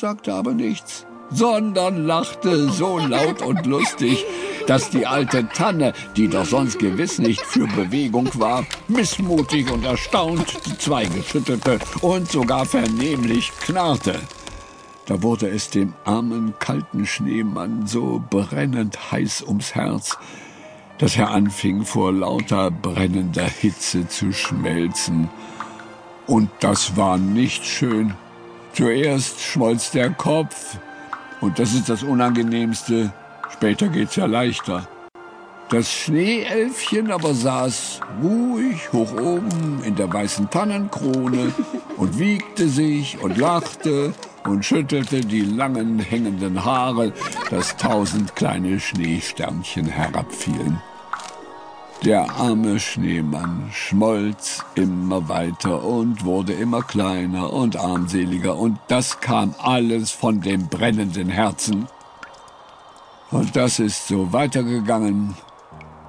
sagte aber nichts, sondern lachte so laut und lustig, dass die alte Tanne, die doch sonst gewiss nicht für Bewegung war, missmutig und erstaunt die Zweige schüttelte und sogar vernehmlich knarrte. Da wurde es dem armen, kalten Schneemann so brennend heiß ums Herz, dass er anfing vor lauter brennender Hitze zu schmelzen. Und das war nicht schön. Zuerst schmolz der Kopf, und das ist das Unangenehmste, später geht's ja leichter. Das Schneeelfchen aber saß ruhig hoch oben in der weißen Tannenkrone und wiegte sich und lachte und schüttelte die langen hängenden Haare, dass tausend kleine Schneesternchen herabfielen. Der arme Schneemann schmolz immer weiter und wurde immer kleiner und armseliger, und das kam alles von dem brennenden Herzen. Und das ist so weitergegangen,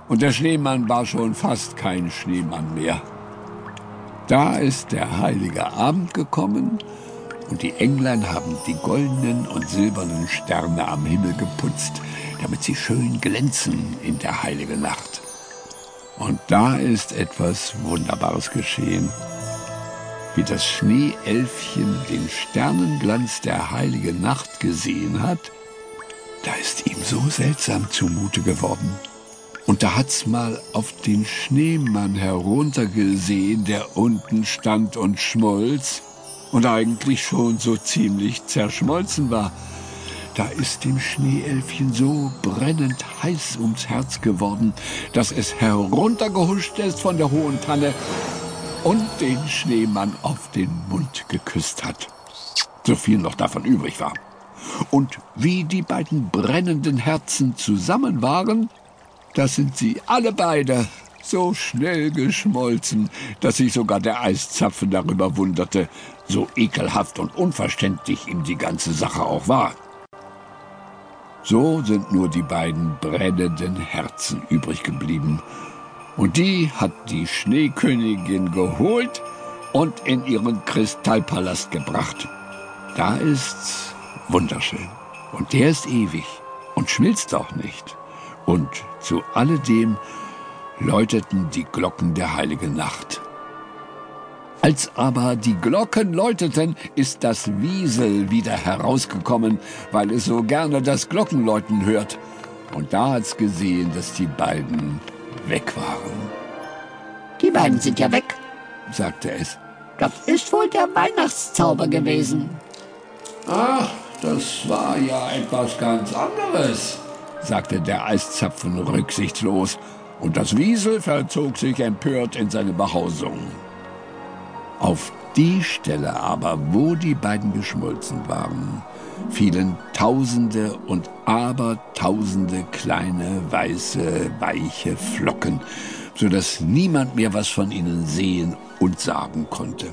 und der Schneemann war schon fast kein Schneemann mehr. Da ist der heilige Abend gekommen, und die Englein haben die goldenen und silbernen Sterne am Himmel geputzt, damit sie schön glänzen in der heiligen Nacht. Und da ist etwas Wunderbares geschehen. Wie das Schneeelfchen den Sternenglanz der heiligen Nacht gesehen hat, da ist ihm so seltsam zumute geworden. Und da hat's mal auf den Schneemann heruntergesehen, der unten stand und schmolz und eigentlich schon so ziemlich zerschmolzen war. Da ist dem Schneeelfchen so brennend heiß ums Herz geworden, dass es heruntergehuscht ist von der hohen Tanne und den Schneemann auf den Mund geküsst hat. So viel noch davon übrig war. Und wie die beiden brennenden Herzen zusammen waren, da sind sie alle beide so schnell geschmolzen, dass sich sogar der Eiszapfen darüber wunderte, so ekelhaft und unverständlich ihm die ganze Sache auch war. So sind nur die beiden brennenden Herzen übrig geblieben. Und die hat die Schneekönigin geholt und in ihren Kristallpalast gebracht. Da ist's wunderschön. Und der ist ewig und schmilzt auch nicht. Und zu alledem läuteten die Glocken der heiligen Nacht. Als aber die Glocken läuteten, ist das Wiesel wieder herausgekommen, weil es so gerne das Glockenläuten hört. Und da hat's gesehen, dass die beiden weg waren. Die beiden sind ja weg, sagte es. Das ist wohl der Weihnachtszauber gewesen. Ach, das war ja etwas ganz anderes, sagte der Eiszapfen rücksichtslos, und das Wiesel verzog sich empört in seine Behausung. Auf die Stelle aber, wo die beiden geschmolzen waren, fielen Tausende und Abertausende kleine, weiße, weiche Flocken, so dass niemand mehr was von ihnen sehen und sagen konnte.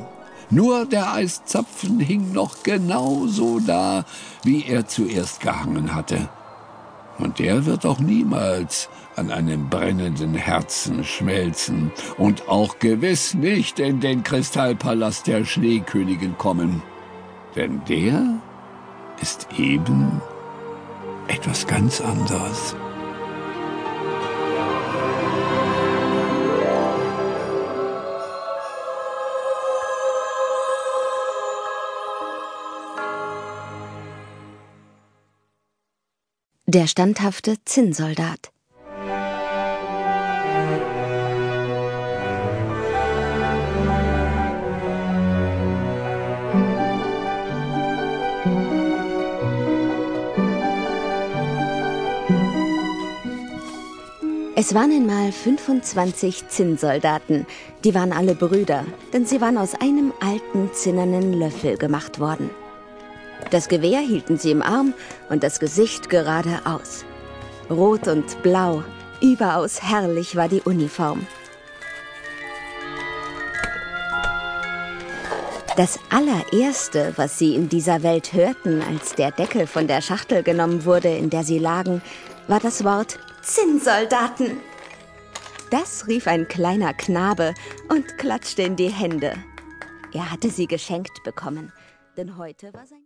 Nur der Eiszapfen hing noch genauso da, wie er zuerst gehangen hatte. Und der wird auch niemals an einem brennenden Herzen schmelzen und auch gewiss nicht in den Kristallpalast der Schneekönigin kommen. Denn der ist eben etwas ganz anderes. Der standhafte Zinnsoldat Es waren einmal 25 Zinnsoldaten. Die waren alle Brüder, denn sie waren aus einem alten zinnernen Löffel gemacht worden. Das Gewehr hielten sie im Arm und das Gesicht geradeaus. Rot und blau, überaus herrlich war die Uniform. Das allererste, was sie in dieser Welt hörten, als der Deckel von der Schachtel genommen wurde, in der sie lagen, war das Wort Zinnsoldaten. Das rief ein kleiner Knabe und klatschte in die Hände. Er hatte sie geschenkt bekommen, denn heute war sein